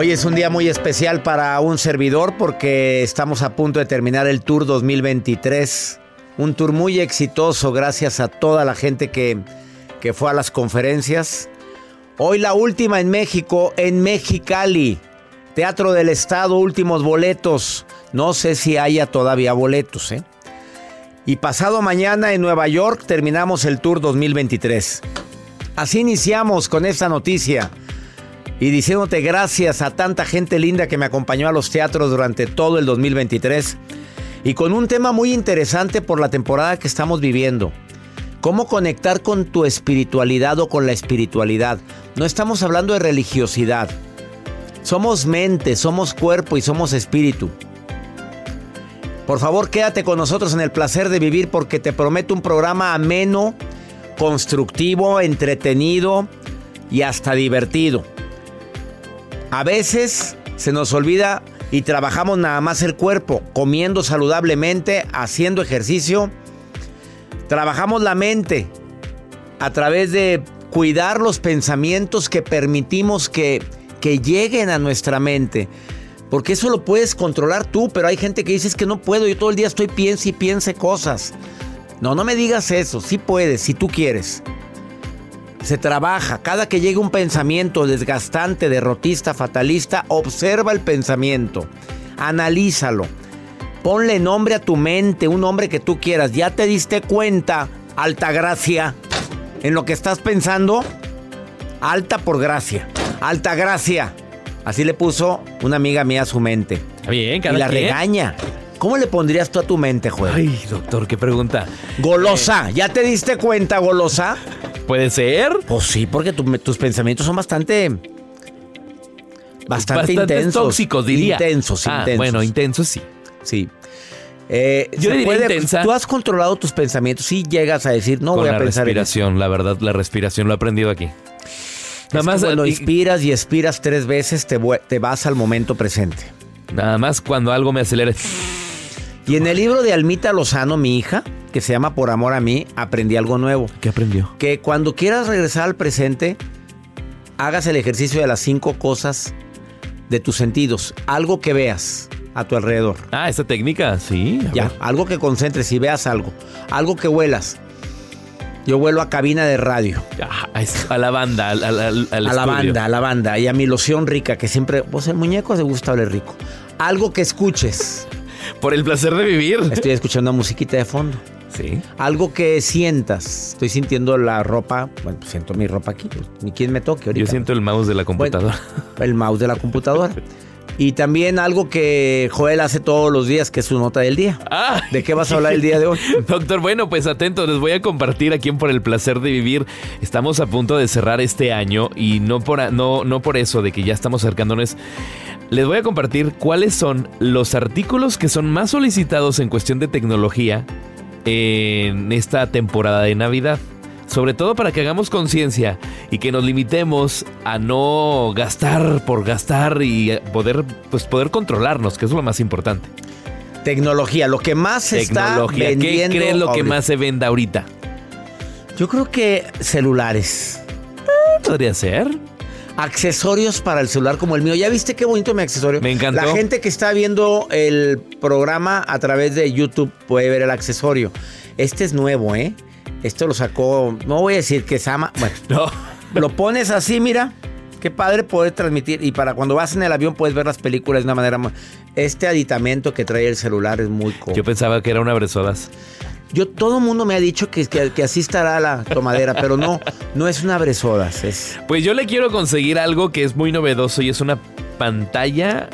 Hoy es un día muy especial para un servidor porque estamos a punto de terminar el Tour 2023. Un tour muy exitoso gracias a toda la gente que, que fue a las conferencias. Hoy la última en México, en Mexicali. Teatro del Estado, últimos boletos. No sé si haya todavía boletos, ¿eh? Y pasado mañana en Nueva York terminamos el Tour 2023. Así iniciamos con esta noticia y diciéndote gracias a tanta gente linda que me acompañó a los teatros durante todo el 2023 y con un tema muy interesante por la temporada que estamos viviendo. ¿Cómo conectar con tu espiritualidad o con la espiritualidad? No estamos hablando de religiosidad. Somos mente, somos cuerpo y somos espíritu. Por favor, quédate con nosotros en el placer de vivir porque te prometo un programa ameno, constructivo, entretenido y hasta divertido. A veces se nos olvida y trabajamos nada más el cuerpo, comiendo saludablemente, haciendo ejercicio. Trabajamos la mente a través de cuidar los pensamientos que permitimos que, que lleguen a nuestra mente. Porque eso lo puedes controlar tú, pero hay gente que dice "Es que no puedo, yo todo el día estoy piense y piense cosas. No, no me digas eso, sí puedes, si tú quieres. Se trabaja, cada que llegue un pensamiento desgastante, derrotista, fatalista, observa el pensamiento, analízalo, ponle nombre a tu mente, un nombre que tú quieras. ¿Ya te diste cuenta, alta gracia, en lo que estás pensando? Alta por gracia, alta gracia. Así le puso una amiga mía a su mente. Bien, Y cada la quien. regaña. ¿Cómo le pondrías tú a tu mente, juez? Ay, doctor, qué pregunta. Golosa, ¿ya te diste cuenta, golosa? ¿Puede ser? Pues sí, porque tu- tus pensamientos son bastante. Bastante, Bastante intensos. tóxicos, diría. Intensos, Ah, intensos. bueno, intensos sí. Sí. Eh, Yo diría intensa. Tú has controlado tus pensamientos. Sí llegas a decir, no Con voy a la pensar en eso. respiración, la verdad, la respiración lo he aprendido aquí. Nada Es más, que cuando y- inspiras y expiras tres veces, te, te vas al momento presente. nada más cuando algo me acelera. Y en el libro de Almita Lozano, mi hija, que se llama Por Amor a mí, aprendí algo nuevo. ¿Qué aprendió? Que cuando quieras regresar al presente, hagas el ejercicio de las cinco cosas de tus sentidos. Algo que veas a tu alrededor. Ah, esta técnica, sí. Ya, ver. algo que concentres y veas algo. Algo que huelas. Yo vuelo a cabina de radio. Ah, a la banda, al, al- al- al a la banda, a la banda. Y a mi loción rica, que siempre. Pues el muñeco se gusta oler rico. Algo que escuches. Por el placer de vivir. Estoy escuchando musiquita de fondo. Sí. Algo que sientas. Estoy sintiendo la ropa. Bueno, pues siento mi ropa aquí. pues, ni quien me toque ahorita. Yo siento el mouse de la computadora. el mouse de la computadora. Y también algo que Joel hace todos los días, que es su nota del día. Ah. ¿De qué vas a hablar el día de hoy? Doctor, bueno, pues atento, les voy a compartir aquí en Por el Placer de Vivir. Estamos a punto de cerrar este año y no por, no, no por eso de que ya estamos acercándonos. Les voy a compartir cuáles son los artículos que son más solicitados en cuestión de tecnología en esta temporada de Navidad. Sobre todo para que hagamos conciencia y que nos limitemos a no gastar por gastar y poder, pues, poder controlarnos, que es lo más importante. Tecnología, lo que más se está Tecnología. ¿Qué vendiendo. crees lo que más se venda ahorita? Yo creo que celulares. Podría ser. Accesorios para el celular como el mío. ¿Ya viste qué bonito mi accesorio? Me encantó. La gente que está viendo el programa a través de YouTube puede ver el accesorio. Este es nuevo, ¿eh? Esto lo sacó, no voy a decir que se ama. Bueno, No. lo pones así, mira. Qué padre poder transmitir. Y para cuando vas en el avión puedes ver las películas de una manera más. Este aditamento que trae el celular es muy cómodo. Yo pensaba que era una bresodas. Yo, todo el mundo me ha dicho que, que, que así estará la tomadera, pero no, no es una bresodas, es. Pues yo le quiero conseguir algo que es muy novedoso y es una pantalla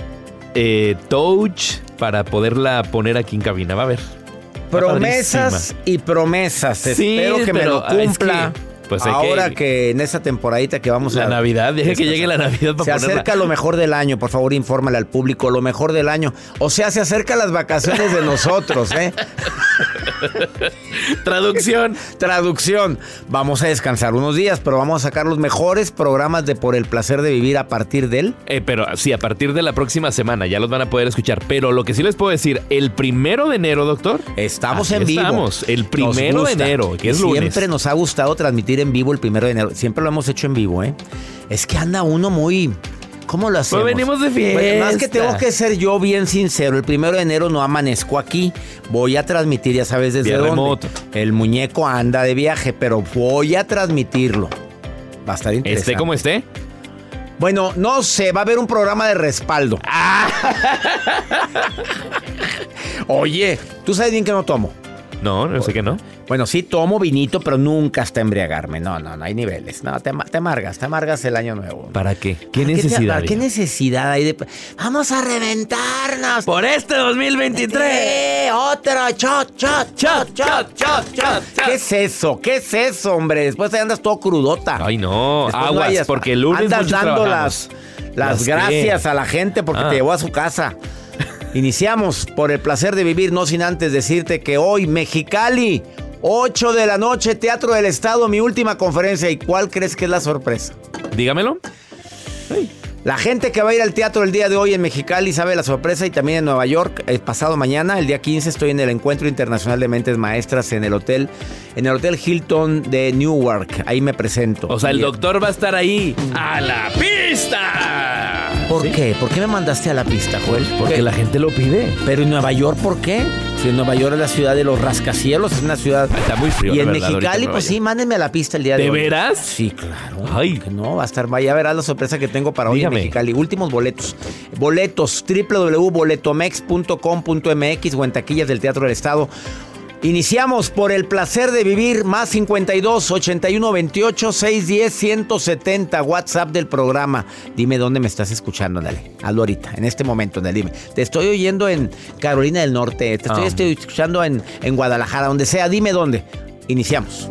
eh, touch para poderla poner aquí en cabina. Va a ver. Promesas padrísima. y promesas. Sí, Espero que me lo ah, es cumpla. que, pues, Ahora que- que, en esa temporadita que vamos La a. Navidad, deje que llegue la Navidad Se para ponerla. acerca lo mejor del año, por favor, infórmale al público lo mejor del año. O sea, se acerca las vacaciones de nosotros, ¿eh? Traducción. Traducción. Vamos a descansar unos días, pero vamos a sacar los mejores programas de Por el placer de vivir a partir del. Eh, pero sí, a partir de la próxima semana ya los van a poder escuchar. Pero lo que sí les puedo decir, el primero de enero, doctor. Estamos en vivo. Estamos, el primero de enero, que es lunes. Siempre nos ha gustado transmitir en vivo el primero de enero. Siempre lo hemos hecho en vivo, ¿eh? Es que anda uno muy. ¿Cómo lo hacemos? Pues venimos de Bueno, más que fiesta. tengo que ser yo bien sincero. El primero de enero no amanezco aquí. Voy a transmitir, ya sabes desde dónde. remoto. El muñeco anda de viaje, pero voy a transmitirlo. Va a estar interesante. Esté como esté. Bueno, no sé, va a haber un programa de respaldo. Ah. Oye, tú sabes bien que no tomo. No, no sé que no. Bueno, sí tomo vinito, pero nunca hasta embriagarme. No, no, no hay niveles. No, te, te amargas, te amargas el año nuevo. ¿Para qué? ¿Qué ¿Para te- necesidad? para ¿Qué hija? necesidad hay de... Vamos a reventarnos. Por este 2023. ¡Eh! Otro shot, shot, shot, shot, shot, shot. ¿Qué es eso? ¿Qué es eso, hombre? Después te andas todo crudota. Ay, no. Después Aguas, porque el lunes andas dando las, las ¿Las gracias qué? a la gente porque Ah. te llevó a su casa. Iniciamos por el placer de vivir, no sin antes decirte que hoy, Mexicali, 8 de la noche, Teatro del Estado, mi última conferencia. ¿Y cuál crees que es la sorpresa? Dígamelo. La gente que va a ir al teatro el día de hoy en Mexicali sabe la sorpresa y también en Nueva York. El pasado mañana, el día 15, estoy en el Encuentro Internacional de Mentes Maestras en el hotel, en el Hotel Hilton de Newark. Ahí me presento. O sea, el doctor va a estar ahí. ¡A la pista! ¿Por qué? ¿Por qué me mandaste a la pista, Joel? Porque ¿Qué? la gente lo pide. Pero en Nueva York, ¿por qué? Si en Nueva York es la ciudad de los rascacielos, es una ciudad. Está muy frío, Y en verdad, Mexicali, pues sí, mándenme a la pista el día de, ¿De hoy. veras? Sí, claro. Ay. Que no, va a estar, vaya, verás la sorpresa que tengo para hoy Dígame. en Mexicali. Últimos boletos. Boletos, www.boletomex.com.mx o en taquillas del Teatro del Estado. Iniciamos por el placer de vivir, más 52 81 28 610 170, WhatsApp del programa. Dime dónde me estás escuchando, dale. Hazlo ahorita, en este momento, dale, dime. Te estoy oyendo en Carolina del Norte, te estoy, Ah. estoy escuchando en, en Guadalajara, donde sea, dime dónde. Iniciamos.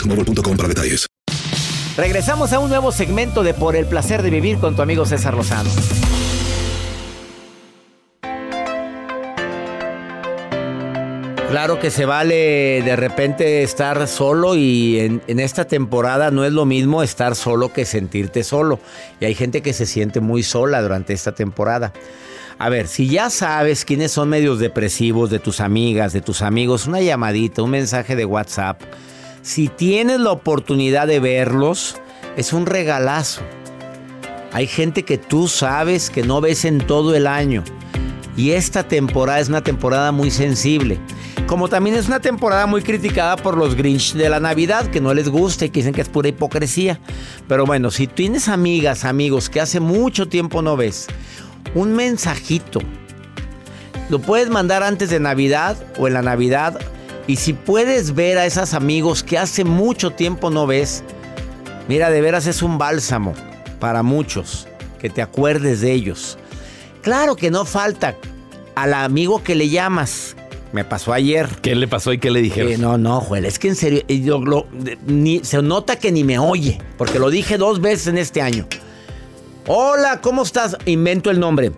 boostmobile.com para detalles. Regresamos a un nuevo segmento de Por el placer de vivir con tu amigo César Lozano. Claro que se vale de repente estar solo y en, en, esta temporada no es lo mismo estar solo que sentirte solo. Y hay gente que se siente muy sola durante esta temporada. A ver, si ya sabes quiénes son medios depresivos de tus amigas, de tus amigos, una llamadita, un mensaje de WhatsApp. Si tienes la oportunidad de verlos, es un regalazo. Hay gente que tú sabes que no ves en todo el año. Y esta temporada es una temporada muy sensible. Como también es una temporada muy criticada por los Grinch de la Navidad, que no les gusta y que dicen que es pura hipocresía. Pero bueno, si tienes amigas, amigos que hace mucho tiempo no ves, un mensajito. Lo puedes mandar antes de Navidad o en la Navidad. Y si puedes ver a esos amigos que hace mucho tiempo no ves, mira, de veras es un bálsamo para muchos que te acuerdes de ellos. Claro que no falta al amigo que le llamas. Me pasó ayer. ¿Qué le pasó y qué le dijeron? Eh, no, no, Joel, es que en serio, yo, lo, ni, se nota que ni me oye, porque lo dije dos veces en este año. Hola, ¿cómo estás? Invento el nombre.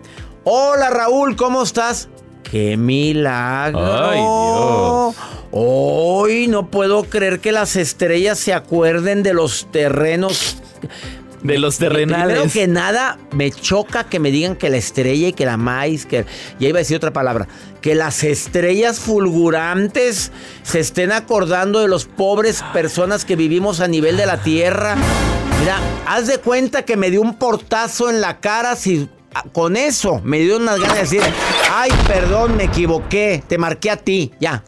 Hola, Raúl, ¿cómo estás? ¡Qué milagro! ¡Ay, Dios! Hoy no puedo creer que las estrellas se acuerden de los terrenos de los terrenales. Primero que nada, me choca que me digan que la estrella y que la maíz, que ya iba a decir otra palabra, que las estrellas fulgurantes se estén acordando de los pobres personas que vivimos a nivel de la tierra. Mira, haz de cuenta que me dio un portazo en la cara si con eso me dio unas ganas de decir, ay, perdón, me equivoqué, te marqué a ti, ya.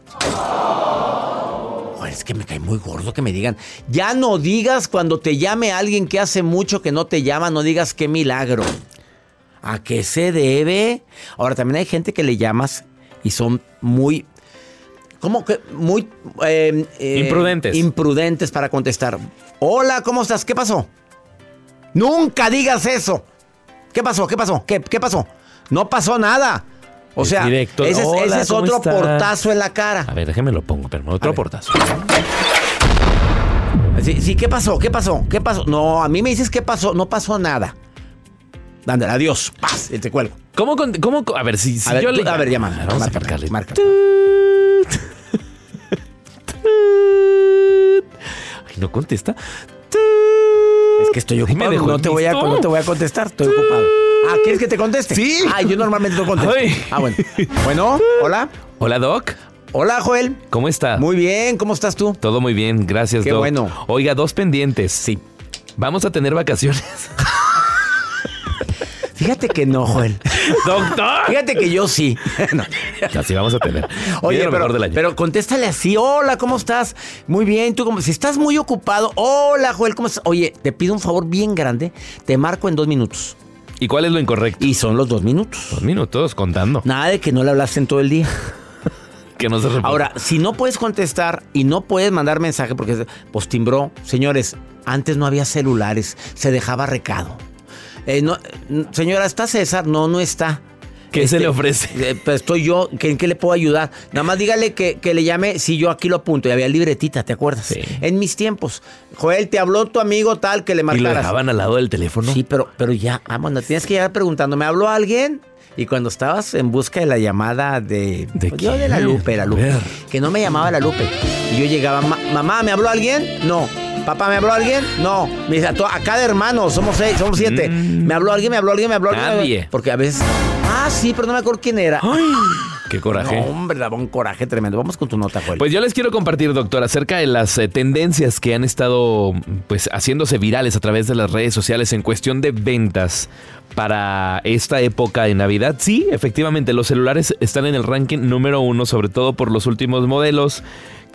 Es que me cae muy gordo que me digan, ya no digas cuando te llame alguien que hace mucho que no te llama, no digas qué milagro. ¿A qué se debe? Ahora también hay gente que le llamas y son muy ¿Cómo que? Muy... Eh, eh, imprudentes. Imprudentes para contestar. Hola, ¿cómo estás? ¿Qué pasó? Nunca digas eso. ¿Qué pasó? ¿Qué pasó? ¿Qué, qué pasó? No pasó nada. O Es sea, directo. ese, es- Hola, ese es ¿cómo otro portazo en la cara. A ver, déjeme lo pongo, pero otro portazo. Sí, sí, ¿qué pasó? ¿Qué pasó? ¿Qué pasó? No, a mí me dices qué pasó. No pasó nada. Ándale, adiós. Paz, y te cuelgo. ¿Cómo, con- cómo, con- a ver, si, si A ver, yo tú- le... a ver, llama. Vamos a Marca, marcarle. marca. Ay, no contesta. Es que estoy ocupado. No te, voy a, no te voy a contestar. Estoy ocupado. Ah, ¿quieres que te conteste? Sí. Ah, yo normalmente no contesto. Ay. Ah, bueno. Bueno, hola. Hola, Doc. Hola, Joel. ¿Cómo está? Muy bien, ¿cómo estás tú? Todo muy bien, gracias, Qué Doc. bueno. Oiga, dos pendientes. Sí. Vamos a tener vacaciones. Fíjate que no, Joel. Doctor. Fíjate que yo sí. No. Así vamos a tener. Oye, pero, pero contéstale así. Hola, ¿cómo estás? Muy bien, tú cómo. Si estás muy ocupado. Hola, Joel, ¿cómo estás? Oye, te pido un favor bien grande. Te marco en dos minutos. ¿Y cuál es lo incorrecto? Y son los dos minutos. Dos minutos contando. Nada de que no le hablaste en todo el día. Que no se repita. Ahora, si no puedes contestar y no puedes mandar mensaje porque pues timbró, señores, antes no había celulares, se dejaba recado. Eh, no, señora, ¿está César? No, no está. ¿Qué se le ofrece? eh, pues estoy yo, ¿qué- ¿en qué le puedo ayudar? Nada más dígale que, que le llame, si yo aquí lo apunto, y había libretita, ¿te acuerdas? Sí. En mis tiempos. Joel, te habló tu amigo tal que le ¿Y lo marcaras. dejaban al lado del teléfono? Sí, pero, pero ya, vamos, tienes que llegar preguntando, ¿me habló alguien? Y cuando estabas en busca de la llamada de... ¿De pues yo de la? Lupe, la Lupe. Que no me llamaba la Lupe. Y yo llegaba, "Ma- mamá, ¿me habló alguien? No. ¿Papá, me habló alguien? No. Me dice, a, cada hermano, somos seis, somos siete. ¿Me habló alguien? ¿Me habló alguien? ¿Me habló alguien? Mm. Nadie. Porque a veces... Ah, sí, pero no me acuerdo quién era. ¡Ay! ¡Qué coraje! No, hombre, daba un coraje tremendo. Vamos con tu nota, Joel. Pues yo les quiero compartir, doctor, acerca de las eh, tendencias que han estado pues haciéndose virales a través de las redes sociales en cuestión de ventas para esta época de Navidad. Sí, efectivamente, los celulares están en el ranking número uno, sobre todo por los últimos modelos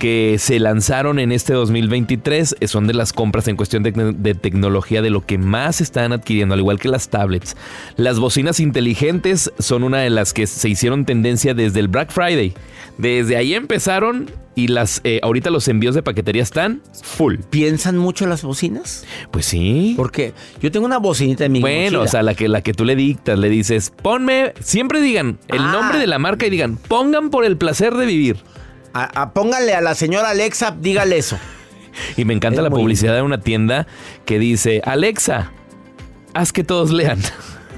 que se lanzaron en este 2023. Eh, Son de las compras en cuestión de, de tecnología de lo que más están adquiriendo, al igual que las tablets. Las bocinas inteligentes son una de las que se hicieron tendencia desde el Black Friday. Desde ahí empezaron y las eh, ahorita los envíos de paquetería están full. ¿Piensan mucho las bocinas? Pues sí. Porque yo tengo una bocinita en mi Bueno, mochila. o sea, la que, la que tú le dictas, le dices, ponme, siempre digan el Ah. nombre de la marca y digan, pongan por el placer de vivir. A- a- póngale a la señora Alexa, dígale eso. Y me encanta Es la publicidad de una tienda que dice, Alexa, haz que todos lean.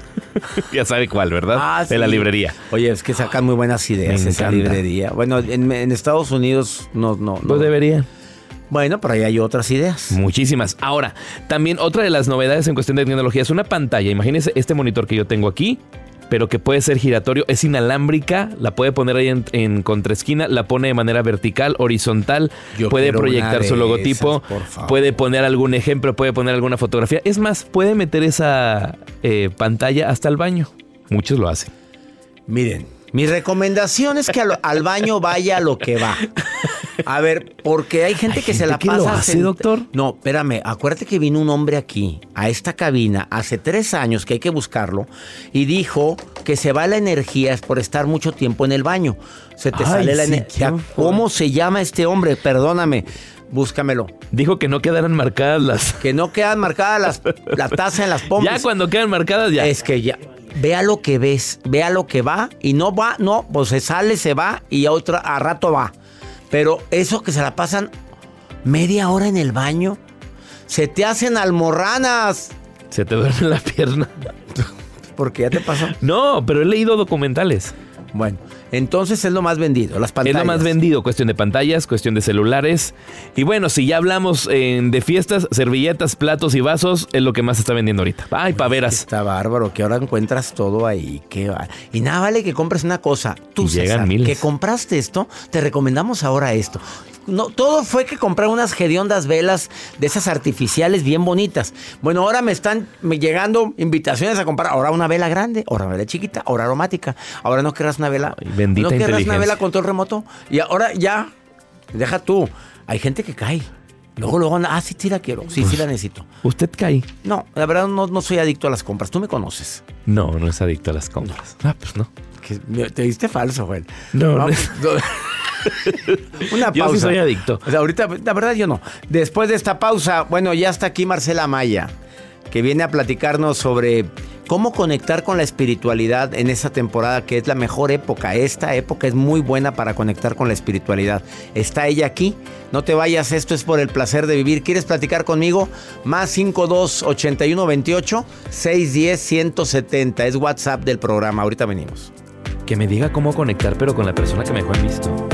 ya sabe cuál, ¿verdad? Ah, De la librería. Oye, es que sacan muy buenas ideas esa librería. Bueno, en, en Estados Unidos no, no, no. Pues debería. Bueno, pero ahí hay otras ideas. Muchísimas. Ahora, también otra de las novedades en cuestión de tecnología es una pantalla. Imagínense este monitor que yo tengo aquí, pero que puede ser giratorio. Es inalámbrica, la puede poner ahí en, en contraesquina, la pone de manera vertical, horizontal, Yo puede proyectar su logotipo, esas, puede poner algún ejemplo, puede poner alguna fotografía. Es más, puede meter esa eh, pantalla hasta el baño. Muchos lo hacen. Miren, mi recomendación es que al, al baño vaya lo que va. A ver, porque hay gente Hay que se la que pasa. lo hace, sent- doctor. No, espérame, acuérdate que vino un hombre aquí, a esta cabina, hace tres años que hay que buscarlo, y dijo que se va la energía es por estar mucho tiempo en el baño. Se te Ay, sale la sí, energía. ¿Cómo se llama este hombre? Perdóname, búscamelo. Dijo que no quedaran marcadas las... Que no quedan marcadas las, la taza en las pompis. Ya cuando quedan marcadas, ya. Es que ya. Vea lo que ves, vea lo que va y no va, no, pues se sale, se va y a otra a rato va. Pero eso que se la pasan media hora en el baño, se te hacen almorranas. Se te duerme la pierna. Porque ya te pasó. No, pero he leído documentales. Bueno, entonces es lo más vendido, las Es pantallas. lo más vendido, cuestión de pantallas, cuestión de celulares. Y bueno, si ya hablamos eh, de fiestas, servilletas, platos y vasos, es lo que más se está vendiendo ahorita. Ay, paveras. Está bárbaro, que ahora encuentras todo ahí. Qué va- y nada vale que compres una cosa. Tú, César, miles. que compraste esto, te recomendamos ahora esto. No, todo fue que comprar unas hediondas velas de esas artificiales bien bonitas. Bueno, ahora me están llegando invitaciones a comprar ahora una vela grande, ahora una vela chiquita, ahora aromática. Ahora no querrás una vela. Bendita no querrás una vela control remoto. Y ahora ya, deja tú. Hay gente que cae. Luego, luego, ah, sí, sí la quiero. Sí, sí la necesito. ¿Usted cae? No, la verdad no, no soy adicto a las compras. Tú me conoces. No, no es adicto a las compras. Ah, pues no. Que te diste falso, güey. No, no. pues, no. Una pausa. Yo sí soy adicto. O sea, ahorita, la verdad, yo no. Después de esta pausa, bueno, ya está aquí Marcela Maya, que viene a platicarnos sobre cómo conectar con la espiritualidad en esa temporada, que es la mejor época. Esta época es muy buena para conectar con la espiritualidad. Está ella aquí. No te vayas, esto es por el placer de vivir. ¿Quieres platicar conmigo? Más 52 81 28 610 170. Es WhatsApp del programa. Ahorita venimos. Que me diga cómo conectar, pero con la persona que mejor he visto.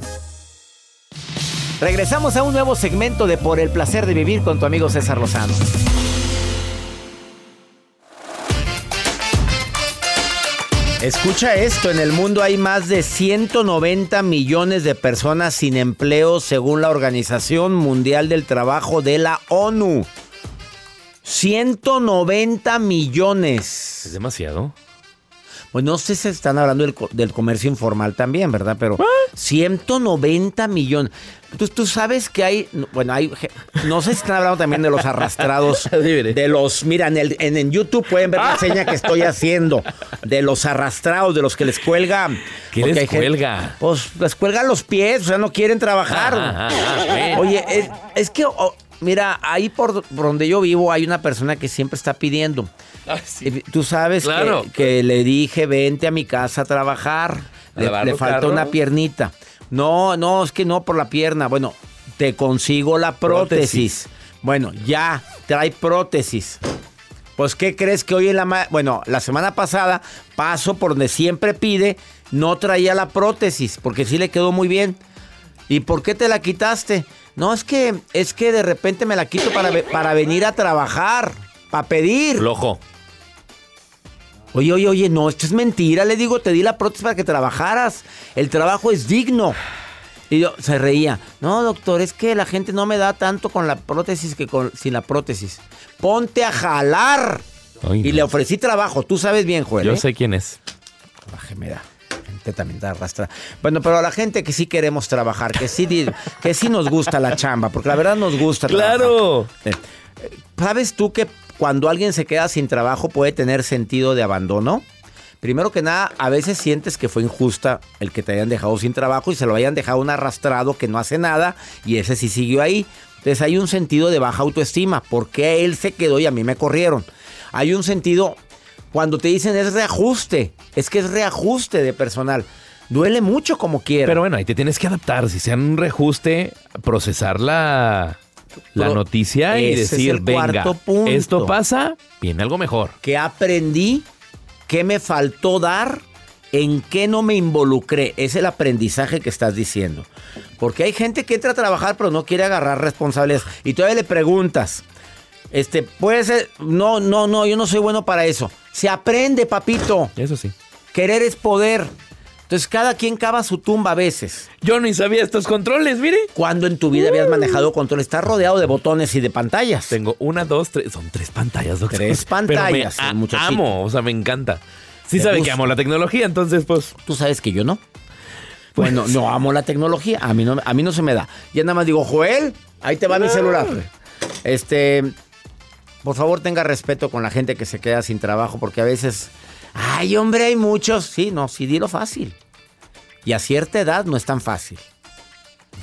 Regresamos a un nuevo segmento de Por el placer de vivir con tu amigo César Lozano. Escucha esto, en el mundo hay más de 190 millones de personas sin empleo según la Organización Mundial del Trabajo de la ONU. 190 millones. Es demasiado. Pues no sé si están hablando del, del comercio informal también, ¿verdad? Pero 190 millones. Tú, tú sabes que hay, bueno, hay, no sé si están hablando también de los arrastrados, de los, mira, en, el, en, en YouTube pueden ver la seña que estoy haciendo, de los arrastrados, de los que les cuelga. ¿Qué les gente- cuelga? Pues les cuelgan los pies, o sea, no quieren trabajar. Ah, ah, ah. Oye, es, es que, oh, mira, ahí por, por donde yo vivo hay una persona que siempre está pidiendo. Sí. Eh, Tú sabes Claro. que, que le dije, vente a mi casa a trabajar. ¿A Le, le carros? una piernita. No, no, es que no por la pierna. Bueno, te consigo la prótesis. Prótesis. Bueno, ya, trae prótesis. Pues, ¿qué crees que hoy en la... Bueno, la semana pasada paso por donde siempre pide, no traía la prótesis, porque sí le quedó muy bien. ¿Y por qué te la quitaste? No, es que, es que de repente me la quito para, para venir a trabajar, para pedir. Flojo. Oye, oye, oye, no, esto es mentira. Le digo, te di la prótesis para que trabajaras. El trabajo es digno. Y yo se reía. No, doctor, es que la gente no me da tanto con la prótesis que con, sin la prótesis. Ponte a jalar. Ay, y no. le ofrecí trabajo. Tú sabes bien, Joel. Yo ¿eh? sé quién es. Coraje me da. Te también te arrastra. Bueno, pero a la gente que sí queremos trabajar, que sí, que sí nos gusta la chamba, porque la verdad nos gusta ¡Claro! trabajar. Eh, ¿Sabes tú que cuando alguien se queda sin trabajo puede tener sentido de abandono? Primero que nada, a veces sientes que fue injusta el que te hayan dejado sin trabajo y se lo hayan dejado un arrastrado que no hace nada y ese sí siguió ahí. Entonces hay un sentido de baja autoestima. ¿Por qué él se quedó y a mí me corrieron? Hay un sentido cuando te dicen es reajuste, es que es reajuste de personal. Duele mucho como quiera. Pero bueno, ahí te tienes que adaptar. Si sea un reajuste, procesar la, la noticia y es decir, venga, punto. esto pasa, viene algo mejor. ¿Qué aprendí? ¿Qué me faltó dar? ¿En qué no me involucré? Es el aprendizaje que estás diciendo. Porque hay gente que entra a trabajar pero no quiere agarrar responsabilidades. Y todavía le preguntas, este, puede ser, no, no, no, yo no soy bueno para eso. Se aprende, papito. Eso sí. Querer es poder. Entonces cada quien cava su tumba a veces. Yo ni sabía estos controles, mire. ¿Cuándo en tu vida habías manejado control? Estás rodeado de botones y de pantallas. Tengo una, dos, tres. Son tres pantallas, doctor. Tres Pero pantallas, me amo, o sea, me encanta. Sí Te sabe gusta. que amo la tecnología, entonces pues... Tú sabes que yo no. Bueno, no amo la tecnología. A mí no, a mí no se me da. Ya nada más digo, Joel, ahí te va mi celular. Este, por favor, tenga respeto con la gente que se queda sin trabajo, porque a veces, ay, hombre, hay muchos. Sí, no, sí, dilo fácil. Y a cierta edad no es tan fácil.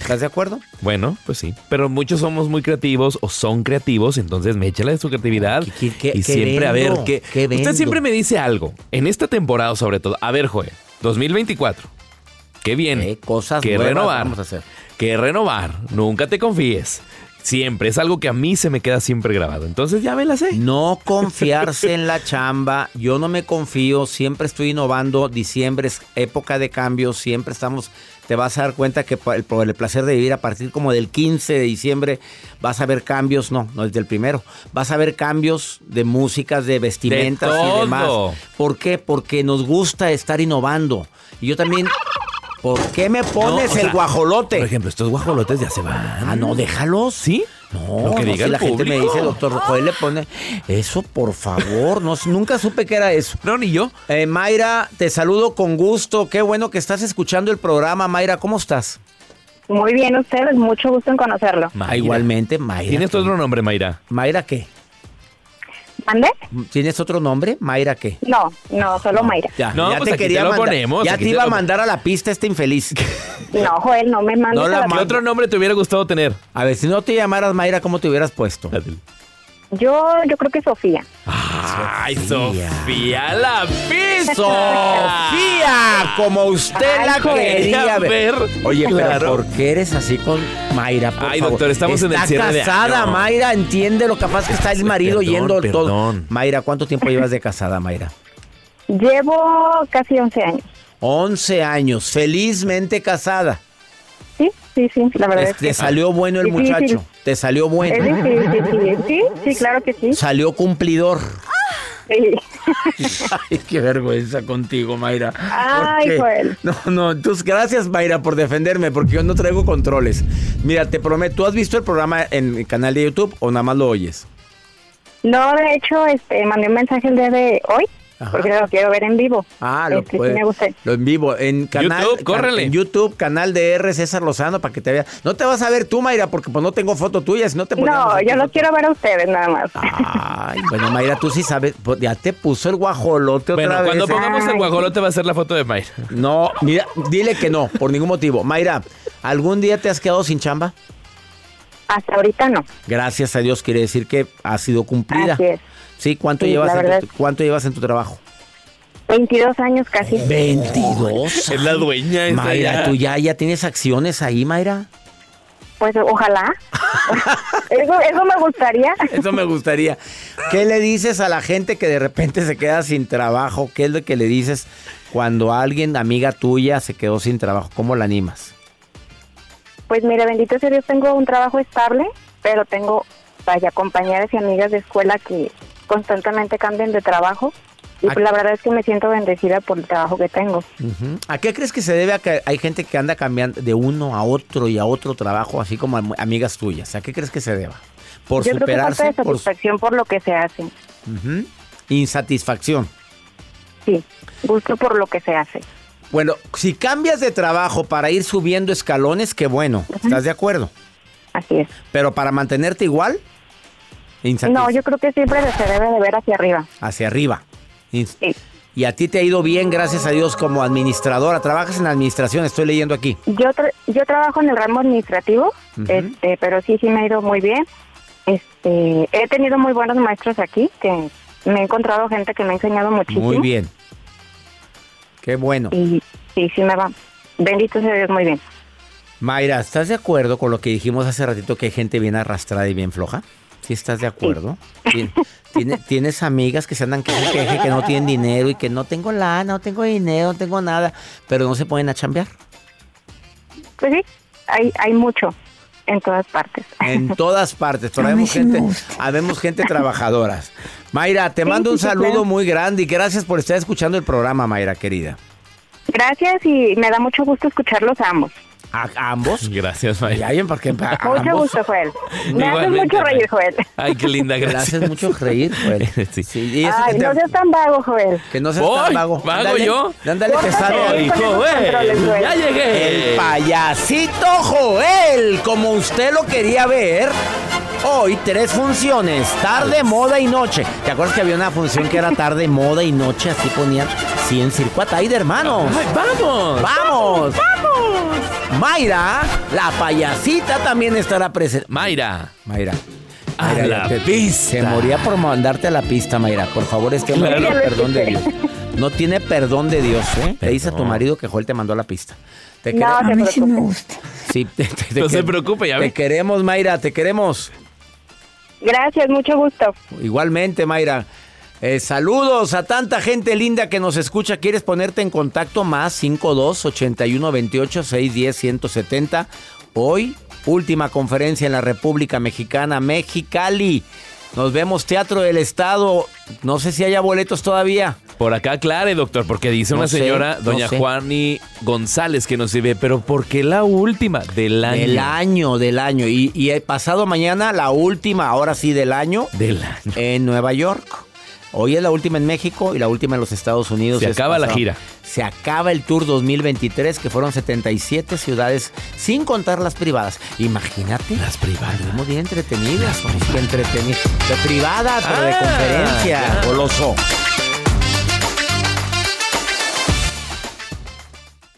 ¿Estás de acuerdo? Bueno, pues sí. Pero muchos somos muy creativos o son creativos, entonces me échale de su creatividad. ¿Qué- qué- y qué siempre a ver. ¿Qué Usted siempre me dice algo. En esta temporada, sobre todo. A ver, Joel, 2024. ¿Qué viene? ¿Qué cosas que nuevas renovar. vamos a hacer? Que renovar. Nunca te confíes. Siempre. Es algo que a mí se me queda siempre grabado. Entonces ya me la sé. No confiarse en la chamba. Yo no me confío. Siempre estoy innovando. Diciembre es época de cambios. Siempre estamos. Te vas a dar cuenta que por el, por el placer de vivir a partir como del 15 de diciembre vas a ver cambios. No, no desde el primero. Vas a ver cambios de músicas, de vestimentas y demás. ¿Por qué? Porque nos gusta estar innovando. Y yo también. ¿Por qué me pones No, o sea, el guajolote? Por ejemplo, estos guajolotes ya se van. Ah, no, déjalos. ¿Sí? No, Lo que no, diga si el la gente me público. dice, doctor Joel le pone eso, por favor. No, nunca supe que era eso. No, ni yo. Eh, Mayra, te saludo con gusto. Qué bueno que estás escuchando el programa. Mayra, ¿cómo estás? Muy bien, ustedes, mucho gusto en conocerlo. Igualmente, Mayra. ¿Tienes tu otro nombre, Mayra? ¿Mayra qué? ¿Mande? ¿Tienes otro nombre? ¿Mayra qué? No, no, solo Mayra. Ya, No, ya pues te aquí quería te lo mandar. ponemos, ya aquí te te iba a mandar a la pista este infeliz. No, Joel, no me mandes No la a la ¿Qué otro nombre te hubiera gustado tener? A ver, si no te llamaras Mayra, ¿cómo te hubieras puesto? Yo, yo creo que Sofía. Ay, Sofía la pizza. Sofía, como usted la Ay, quería ver. Oye, Claro. pero ¿por qué eres así con Mayra? por Ay, favor? doctor, estamos en el Está cierre de casada, año. Mayra, entiende lo capaz que está el marido Perdón, yendo todo. Mayra, ¿cuánto tiempo llevas de casada, Mayra? Llevo casi 11 años. 11 años, felizmente casada. Sí, sí, la verdad Es- es te que salió bueno el Difícil. muchacho, te salió Es bueno. difícil, sí, sí, sí, claro que sí. Salió cumplidor. Ay, qué vergüenza contigo, Mayra. Ay. Joel. No, no, entonces gracias, Mayra, por defenderme, porque yo no traigo controles. Mira, te prometo, ¿tú has visto el programa en el canal de YouTube o nada más lo oyes? No, de hecho, este, mandé un mensaje el día de hoy, Ajá. porque lo quiero ver en vivo. Ah, lo Este, sí puedes- me gusté. Lo en vivo, en canal. YouTube, córrele. En YouTube, canal de R César Lozano, para que te veas. No te vas a ver tú, Mayra, porque pues no tengo foto tuya, si no te No, yo los foto. quiero ver a ustedes nada más. Ay, bueno, Mayra, tú sí sabes, pues, ya te puso el guajolote otra Bueno, vez. cuando ¿eh? pongamos el guajolote va a ser la foto de Mayra. No, mira, dile que no, por ningún motivo. Mayra, ¿algún día te has quedado sin chamba? Hasta ahorita no. Gracias a Dios quiere decir que ha sido cumplida. Así es. Sí, ¿cuánto Sí, llevas en tu, cuánto llevas en tu trabajo? 22 años casi. 22. Es la dueña esa Mayra, ya. tú ya, ya tienes acciones ahí, Mayra. Pues ojalá. eso, eso me gustaría. Eso me gustaría. ¿Qué le dices a la gente que de repente se queda sin trabajo? ¿Qué es lo que le dices cuando alguien, amiga tuya, se quedó sin trabajo? ¿Cómo la animas? Pues mire, bendito sea Dios, tengo un trabajo estable, pero tengo, vaya, compañeras y amigas de escuela que constantemente cambian de trabajo. Y pues la verdad es que me siento bendecida por el trabajo que tengo. ¿A qué crees que se debe a que hay gente que anda cambiando de uno a otro y a otro trabajo, así como am- amigas tuyas? ¿A qué crees que se deba? ¿Por Yo creo que falta superarse? de satisfacción por lo que se hace. Insatisfacción. Sí, gusto por lo que se hace. Bueno, si cambias de trabajo para ir subiendo escalones, qué bueno. ¿Estás de acuerdo? Así es. Pero para mantenerte igual, no, yo creo que siempre se debe de ver hacia arriba. Hacia arriba. Y a ti te ha ido bien, gracias a Dios, como administradora. Trabajas en administración, estoy leyendo aquí. Yo yo trabajo en el ramo administrativo, este, pero sí, sí me ha ido muy bien. Este, he tenido muy buenos maestros aquí, que me he encontrado gente que me ha enseñado muchísimo. Muy bien. Qué bueno. Y sí, sí me va. Bendito sea Dios, muy bien. Mayra, ¿estás de acuerdo con lo que dijimos hace ratito que hay gente bien arrastrada y bien floja? ¿Sí estás de acuerdo? ¿Tienes amigas que se andan que, que no tienen dinero y que no tengo lana, no tengo dinero, no tengo nada, pero no se ponen a chambear? Pues sí, hay, hay mucho en todas partes. En todas partes, pero habemos gente, habemos gente trabajadoras. Mayra, te mando un saludo muy grande y gracias por estar escuchando el programa, Mayra, querida. Gracias y me da mucho gusto escucharlos a ambos. ¿A, ambos? Gracias, Mayra. porque mucho gusto, Joel. Me haces mucho reír, Joel. Ay, qué linda, gracias. Me haces mucho reír, Joel. Sí. Ay, no seas tan vago, Joel. Que no seas tan vago. ¿Vago yo? Dándale pesado. Joel. Ya llegué. El payasito Joel, como usted lo quería ver. Hoy tres funciones, tarde, moda y noche. ¿Te acuerdas que había una función que era tarde, moda y noche? Así ponían 100 circuata ahí de hermanos. ¡Vamos! ¡Vamos! ¡Vamos! Mayra, la payasita también estará presente. Mayra. Mayra. A la pista. Se moría por mandarte a la pista, Mayra. Por favor, este hombre no tiene perdón de Dios. No tiene perdón de Dios, ¿eh? Le dice a tu marido que Joel te mandó a la pista. Te no, a mí sí me gusta. Sí, no se preocupe, ya ve. Te queremos, Mayra, te queremos. Gracias, mucho gusto. Igualmente, Mayra. Eh, saludos a tanta gente linda que nos escucha. ¿Quieres ponerte en contacto más? 52 81 28 610 170. Hoy, última conferencia en la República Mexicana, Mexicali. Nos vemos Teatro del Estado. No sé si haya boletos todavía. Por acá aclare, doctor, porque dice una señora, doña Juani González, que nos ve, pero ¿por qué la última del año? Del año, del año. Y, y pasado mañana, la última, ahora sí, del año. Del año. En Nueva York. Hoy es la última en México y la última en los Estados Unidos. Se acaba la gira. Se acaba el Tour 2023, que fueron 77 ciudades, sin contar las privadas. Imagínate. Las privadas. Muy bien entretenidas. Qué entretenidas. De privadas, pero de ah, conferencia. Goloso.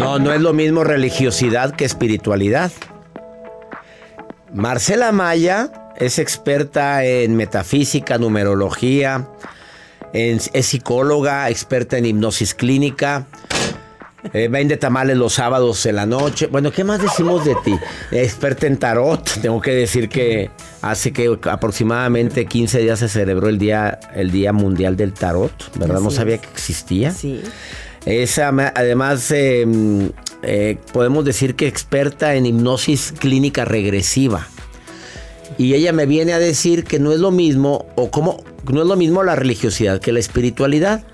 No, no es lo mismo religiosidad que espiritualidad. Marcela Maya es experta en metafísica, numerología, es psicóloga, experta en hipnosis clínica. Eh, vende tamales los sábados en la noche. Bueno, ¿qué más decimos de ti? Experta en tarot. Tengo que decir que hace que aproximadamente 15 días se celebró el día, el día mundial del tarot, ¿verdad? no sabía que existía. Sí. Es además, em, eh, podemos decir que experta en hipnosis clínica regresiva. Y ella me viene a decir que no es lo mismo, o cómo, no es lo mismo la religiosidad que la espiritualidad.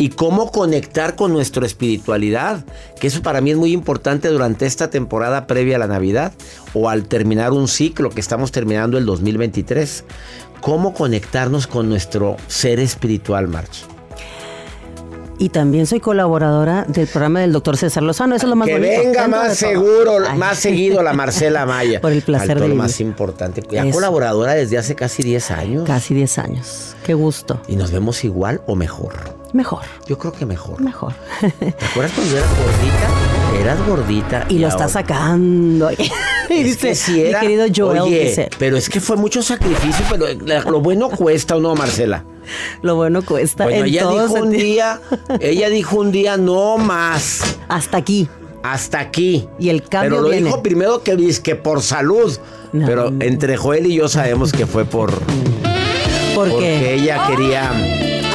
Y cómo conectar con nuestra espiritualidad. Que eso para mí es muy importante durante esta temporada previa a la Navidad. O al terminar un ciclo que estamos terminando el 2023. Cómo conectarnos con nuestro ser espiritual, March y también soy colaboradora del programa del doctor César Lozano. Eso es lo más que bonito. Que venga más seguro, más seguido la Marcela Maya. Por el placer de lo más importante. Ya colaboradora desde hace casi 10 años. Casi 10 años. Qué gusto. Y nos vemos igual o mejor. Mejor. Yo creo que mejor. Mejor. ¿Te acuerdas cuando eras gordita? Eras gordita. Y, lo está ahora- sacando. y dice, sí era- mi querido Joel, Oye, dice, pero es que fue mucho sacrificio, pero la- lo bueno cuesta o no, Marcela. lo bueno cuesta Bueno, en ella todo dijo un día, ella dijo un día no más. Hasta aquí. Hasta aquí. Y el cambio Pero lo viene. dijo primero que, por salud. No. Pero entre Joel y yo sabemos que fue por Porque porque ella quería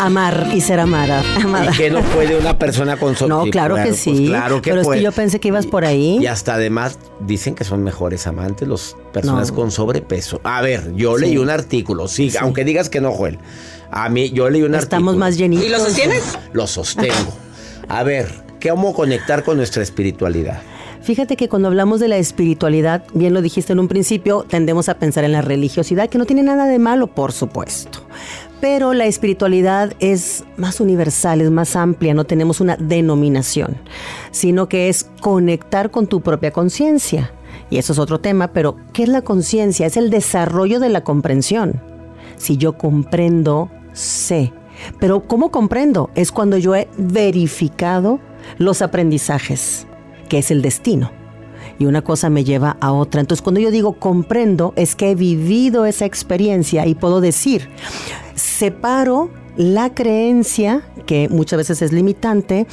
amar y ser amada. amada. y que no puede una persona con so- No, claro que pues sí. claro que pero es puede. que yo pensé que ibas por ahí. Y hasta además dicen que son mejores amantes los personas No. con sobrepeso. A ver, yo Sí. leí un artículo, sí, Sí. aunque digas que no, Joel. A mí, yo leí un artículo. Estamos más llenitos. ¿Y lo sostienes? Lo sostengo. A ver, ¿cómo conectar con nuestra espiritualidad? Fíjate que cuando hablamos de la espiritualidad, bien lo dijiste en un principio, tendemos a pensar en la religiosidad, que no tiene nada de malo, por supuesto. Pero la espiritualidad es más universal, es más amplia, no tenemos una denominación, sino que es conectar con tu propia conciencia. Y eso es otro tema, pero ¿qué es la conciencia? Es el desarrollo de la comprensión. Si yo comprendo, sé. Pero ¿cómo comprendo? Es cuando yo he verificado los aprendizajes, que es el destino. Y una cosa me lleva a otra. Entonces cuando yo digo comprendo, es que he vivido esa experiencia y puedo decir, separo la creencia, que muchas veces es limitante,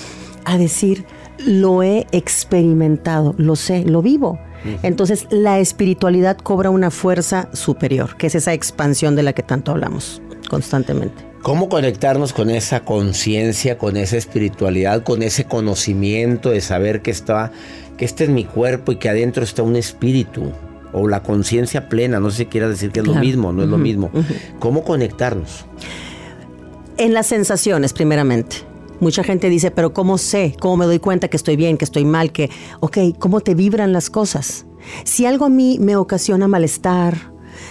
a decir, lo he experimentado, lo sé, lo vivo. Entonces la espiritualidad cobra una fuerza superior, que es esa expansión de la que tanto hablamos constantemente. ¿Cómo conectarnos con esa conciencia, con esa espiritualidad, con ese conocimiento de saber que está, que este es mi cuerpo y que adentro está un espíritu? O la conciencia plena, no sé si quiera decir que es lo mismo, no es lo mismo. ¿Cómo conectarnos? En las sensaciones, primeramente. Mucha gente dice, pero ¿cómo sé? ¿Cómo me doy cuenta que estoy bien, que estoy mal? Que, ok, ¿cómo te vibran las cosas? Si algo a mí me ocasiona malestar,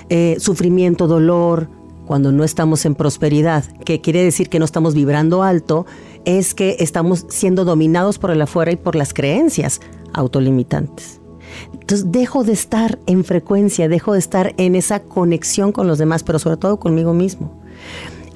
eh, sufrimiento, dolor, cuando no estamos en prosperidad, que quiere decir que no estamos vibrando alto, es que estamos siendo dominados por el afuera y por las creencias autolimitantes. Entonces dejo de estar en frecuencia, dejo de estar en esa conexión con los demás, pero sobre todo conmigo mismo.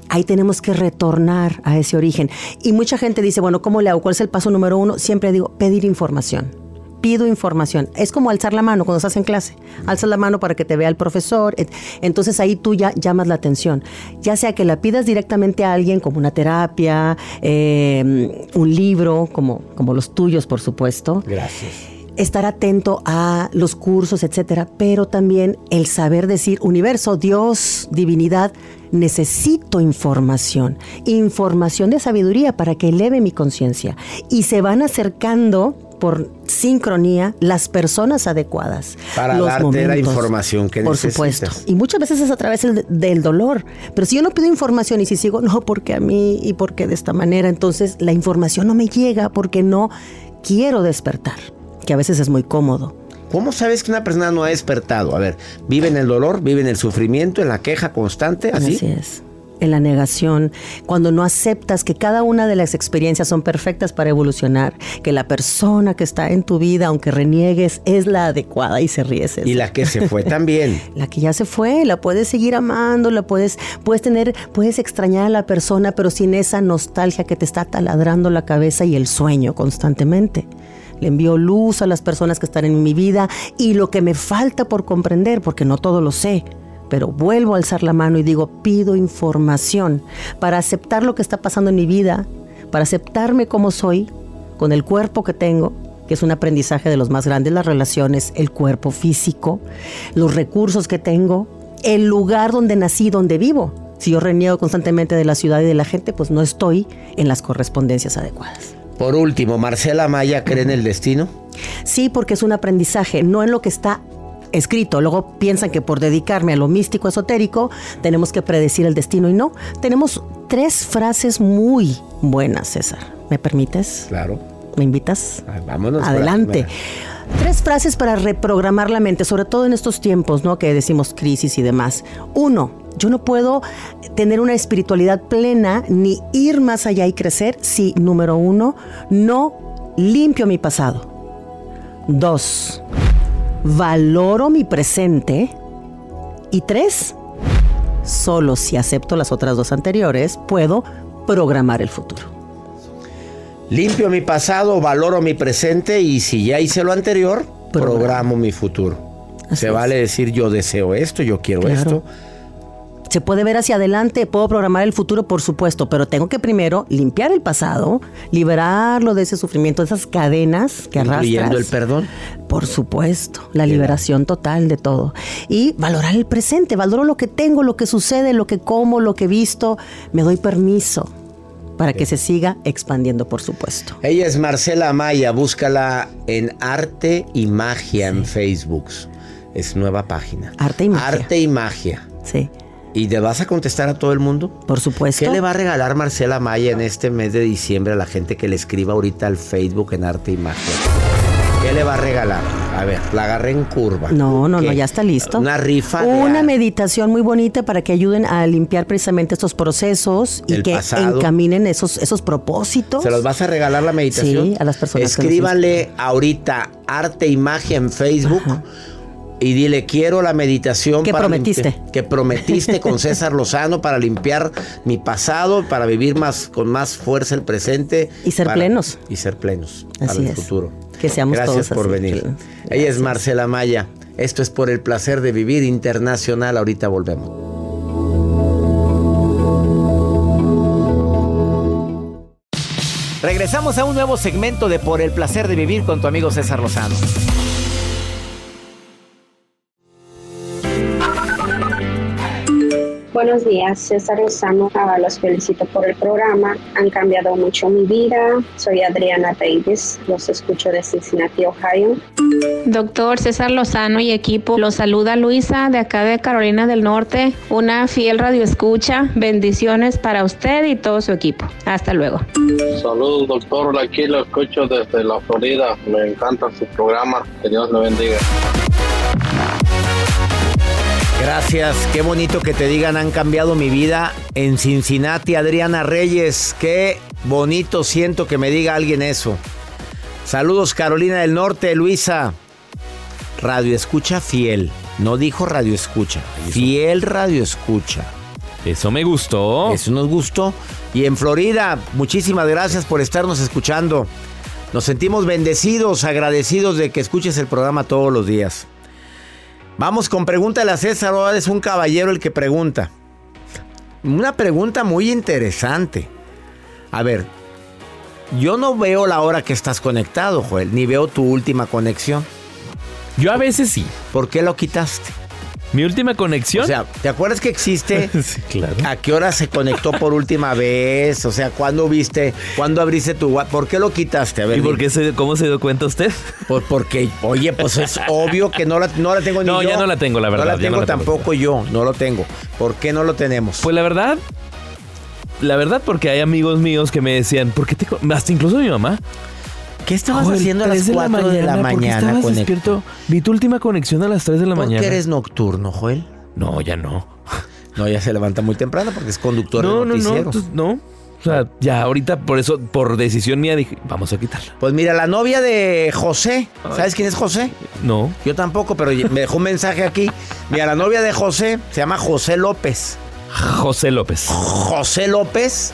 Ahí tenemos que retornar a ese origen. Y mucha gente dice, bueno, ¿cómo le hago? ¿Cuál es el paso número uno? Siempre digo, pedir información. Pido información. Es como alzar la mano cuando estás en clase. Alzas la mano para que te vea el profesor. Entonces ahí tú ya llamas la atención. Ya sea que la pidas directamente a alguien como una terapia, eh, un libro, como, como los tuyos, por supuesto Gracias. estar atento a los cursos, etcétera, pero también el saber decir, universo, Dios, divinidad, necesito información, información de sabiduría para que eleve mi conciencia. Y se van acercando por sincronía las personas adecuadas. Para los darte la información que Por necesitas. supuesto. Y muchas veces es a través del, del dolor. Pero si yo no pido información y si sigo, no, porque a mí y porque de esta manera, entonces la información no me llega porque no quiero despertar, que a veces es muy cómodo. ¿Cómo sabes que una persona no ha despertado? A ver, vive en el dolor, vive en el sufrimiento, en la queja constante, así. Así es. En la negación, cuando no aceptas que cada una de las experiencias son perfectas para evolucionar, que la persona que está en tu vida, aunque reniegues, es la adecuada y se ríes. Y la que se fue también. La que ya se fue, la puedes seguir amando, la puedes, puedes tener, puedes extrañar a la persona, pero sin esa nostalgia que te está taladrando la cabeza y el sueño constantemente. Le envío luz a las personas que están en mi vida y lo que me falta por comprender, porque no todo lo sé. Pero vuelvo a alzar la mano y digo, pido información para aceptar lo que está pasando en mi vida, para aceptarme como soy, con el cuerpo que tengo, que es un aprendizaje de los más grandes, las relaciones, el cuerpo físico, los recursos que tengo, el lugar donde nací, donde vivo. Si yo reniego constantemente de la ciudad y de la gente, pues no estoy en las correspondencias adecuadas. Por último, Marcela Maya cree en el destino. Sí, porque es un aprendizaje, no en lo que está escrito. Luego piensan que por dedicarme a lo místico esotérico tenemos que predecir el destino y no. Tenemos tres frases muy buenas, César. ¿Me permites? Claro. ¿Me invitas? Ay, vámonos. Adelante. Tres frases para reprogramar la mente, sobre todo en estos tiempos, ¿no? Que decimos crisis y demás. Uno, yo no puedo tener una espiritualidad plena ni ir más allá y crecer si, número uno, no limpio mi pasado. Dos, valoro mi presente. Y tres, solo si acepto las otras dos anteriores, puedo programar el futuro. Limpio mi pasado, valoro mi presente y si ya hice lo anterior, programo mi futuro. Se vale decir yo deseo esto, yo quiero Claro. esto. Se puede ver hacia adelante, puedo programar el futuro, por supuesto, pero tengo que primero limpiar el pasado, liberarlo de ese sufrimiento, de esas cadenas que Incluyendo arrastras. el perdón. Por supuesto, la liberación total de todo. Y valorar el presente, valoro lo que tengo, lo que sucede, lo que como, lo que he visto. Me doy permiso para que se siga expandiendo, por supuesto. Ella es Marcela Amaya, búscala en Arte y Magia en Facebook. Es nueva página. Arte y magia. Arte y Magia. Sí. ¿Y le vas a contestar a todo el mundo? Por supuesto. ¿Qué le va a regalar Marcela Maya en este mes de diciembre a la gente que le escriba ahorita al Facebook en Arte y Magia? ¿Qué le va a regalar? A ver, la agarré en curva. No, no, ¿Qué? no, ya está listo. Una rifa Una meditación muy bonita para que ayuden a limpiar precisamente estos procesos y que pasado. encaminen esos, esos propósitos. ¿Se los vas a regalar la meditación? Sí, a las personas que nos Escríbanle ahorita Arte y Magia en Facebook y dile, quiero la meditación Que para prometiste. que prometiste con César Lozano para limpiar mi pasado, para vivir más con más fuerza el presente. Y ser para- plenos. Y ser plenos Así para el es. futuro. Que seamos Gracias todos por así, venir. plenos. Ella es Marcela Maya. Esto es por el placer de vivir internacional. Ahorita volvemos. Regresamos a un nuevo segmento de Por el placer de vivir con tu amigo César Lozano. Buenos días, César Lozano. Ah, los felicito por el programa. Han cambiado mucho mi vida. Soy Adriana Davis. Los escucho de Cincinnati, Ohio. Doctor César Lozano y equipo, los saluda Luisa de acá de Carolina del Norte, una fiel radioescucha. Bendiciones para usted y todo su equipo. Hasta luego. Saludos, doctor. Aquí lo escucho desde la Florida. Me encanta su programa. Que Dios le bendiga. Gracias, qué bonito que te digan han cambiado mi vida en Cincinnati, Adriana Reyes, qué bonito siento que me diga alguien eso. Saludos Carolina del Norte, Luisa. Radio escucha fiel, no dijo radio escucha, fiel radio escucha. Eso me gustó. Eso nos gustó. Y en Florida, muchísimas gracias por estarnos escuchando. Nos sentimos bendecidos, agradecidos de que escuches el programa todos los días. Vamos con pregúntale a César, ahora es un caballero el que pregunta. Una pregunta muy interesante. A ver, yo no veo la hora que estás conectado, Joel, ni veo tu última conexión. Yo a veces sí. ¿Por qué lo quitaste? Mi última conexión. O sea, ¿te acuerdas que existe? sí, claro. ¿A qué hora se conectó por última vez? O sea, ¿cuándo viste? ¿Cuándo abriste tu wa- ¿Por qué lo quitaste? A ver, ¿Y por qué se, cómo se dio cuenta usted? Pues porque, oye, pues es obvio que no la, no la tengo ni No, yo. ya no la tengo, la verdad, No la tengo no la tengo. tampoco yo, no lo tengo. ¿Por qué no lo tenemos? Pues la verdad, la verdad porque hay amigos míos que me decían, ¿por qué te con-?" hasta incluso mi mamá? ¿Qué estabas Joder, haciendo a las 3 de la 4 de la mañana, ¿por qué mañana? estabas despierto? Vi tu última conexión a las 3 de la ¿Por mañana. qué eres nocturno, Joel? No, ya no. No, ya se levanta muy temprano porque es conductor No, de no, no, noticiero. entonces, no. O sea, ya ahorita por eso, por decisión mía dije, vamos a quitarla. Pues mira, la novia de José, ¿sabes quién es José? No. Yo tampoco, pero me dejó un mensaje aquí. Mira, la novia de José se llama José López. José López. José López.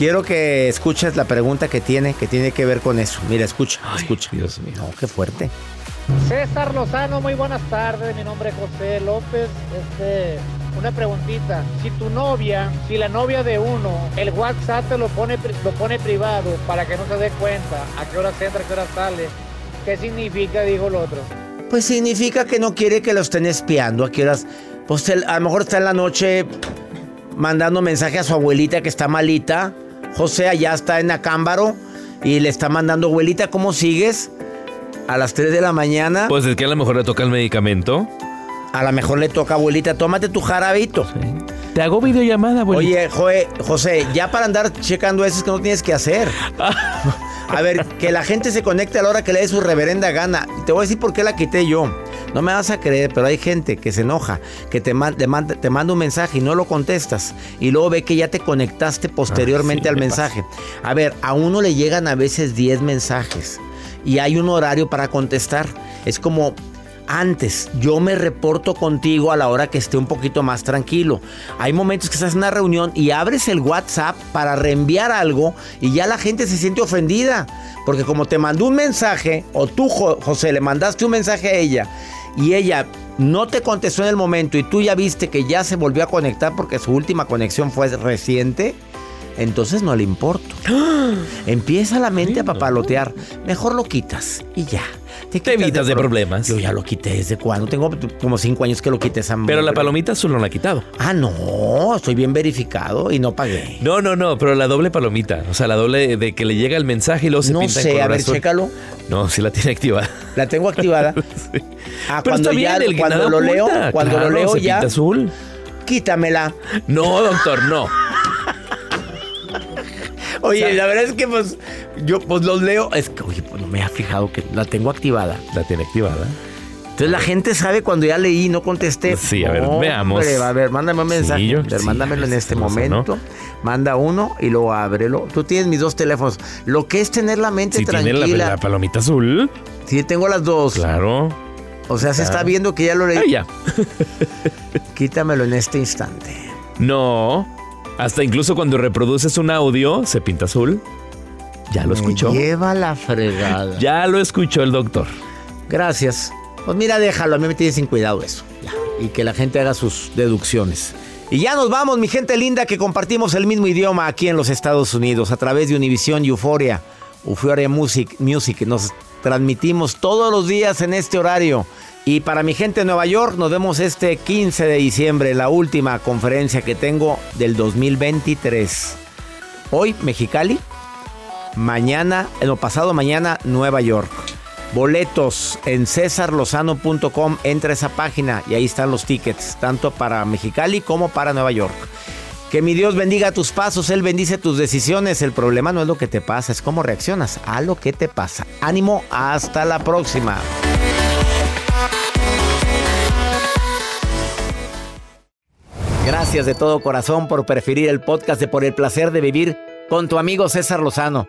Quiero que escuches la pregunta que tiene, que tiene que ver con eso. Mira, escucha, escucha. Dios mío. No, qué fuerte. César Lozano, muy buenas tardes. Mi nombre es José López. Este, una preguntita. Si tu novia, si la novia de uno, el WhatsApp te lo pone, lo pone privado para que no se dé cuenta a qué hora entra, a qué hora sale, ¿qué significa? Dijo el otro. Pues significa que no quiere que lo estén espiando. ¿A qué horas? Pues a lo mejor está en la noche mandando mensaje a su abuelita que está malita. José allá está en Acámbaro y le está mandando, abuelita, ¿cómo sigues? A las 3 de la mañana. Pues es que a lo mejor le toca el medicamento. A lo mejor le toca, abuelita, tómate tu jarabito. Te hago videollamada, abuelita. Oye, Joe- José, ya para andar checando eso es que no tienes que hacer. A ver, que la gente se conecte a la hora que le dé su reverenda gana. Te voy a decir por qué la quité yo. No me vas a creer, pero hay gente que se enoja, que te, man- te manda, te manda un mensaje y no lo contestas. Y luego ve que ya te conectaste posteriormente Ah, sí, al me mensaje. A ver, a uno le llegan a veces 10 mensajes y hay un horario para contestar. Es como antes. Yo me reporto contigo a la hora que esté un poquito más tranquilo. Hay momentos que estás en una reunión y abres el WhatsApp para reenviar algo y ya la gente se siente ofendida. Porque como te mandó un mensaje, o tú, José, le mandaste un mensaje a ella y ella no te contestó en el momento y tú ya viste que ya se volvió a conectar porque su última conexión fue reciente, entonces no le importo. Empieza la mente a papalotear. Mejor lo quitas y ya. Te, evitas de, problemas. Yo ya lo quité desde cuando. Tengo como cinco años que lo quité esa Pero la palomita solo la ha quitado. Ah, no. Estoy bien verificado y no pagué. No, no, no. Pero la doble palomita. O sea, la doble de que le llega el mensaje y luego se no pinta sé, a ver, chécalo. No, sí la tiene activada. La tengo activada. Ah, cuando ya, cuando lo leo, cuando lo leo se ya. Pinta azul. Quítamela. No, doctor, no. Oye, la verdad es que pues yo pues los leo. Es que, oye, pues no me ha fijado que la tengo activada. La tiene activada. Entonces la gente sabe cuando ya leí y no contesté. Sí, a ver, veamos. A ver, mándame un mensaje. a ver, mándamelo en este momento. Manda uno y luego ábrelo. Tú tienes mis dos teléfonos. Lo que es tener la mente tranquila. Tiene la, palomita azul. Sí, tengo las dos. Claro. O sea, se está viendo que ya lo leí. Ah, ya. Quítamelo en este instante. No. Hasta incluso cuando reproduces un audio, se pinta azul. Ya lo escuchó. lleva la fregada. Ya lo escuchó el doctor. Gracias. Pues mira, déjalo, a mí me tiene sin cuidado eso. Y que la gente haga sus deducciones. Y ya nos vamos, mi gente linda, que compartimos el mismo idioma aquí en los Estados Unidos a través de Univision Euphoria. Euphoria Music, Music. Nos transmitimos todos los días en este horario. Y para mi gente de Nueva York, nos vemos este 15 de diciembre, la última conferencia que tengo del 2023. Hoy, Mexicali. Mañana, en lo pasado mañana, Nueva York. Boletos en cesarlozano.com. Entra a esa página y ahí están los tickets, tanto para Mexicali como para Nueva York. Que mi Dios bendiga tus pasos, Él bendice tus decisiones. El problema no es lo que te pasa, es cómo reaccionas a lo que te pasa. Ánimo, hasta la próxima. Gracias de todo corazón por preferir el podcast de Por el placer de vivir con tu amigo César Lozano.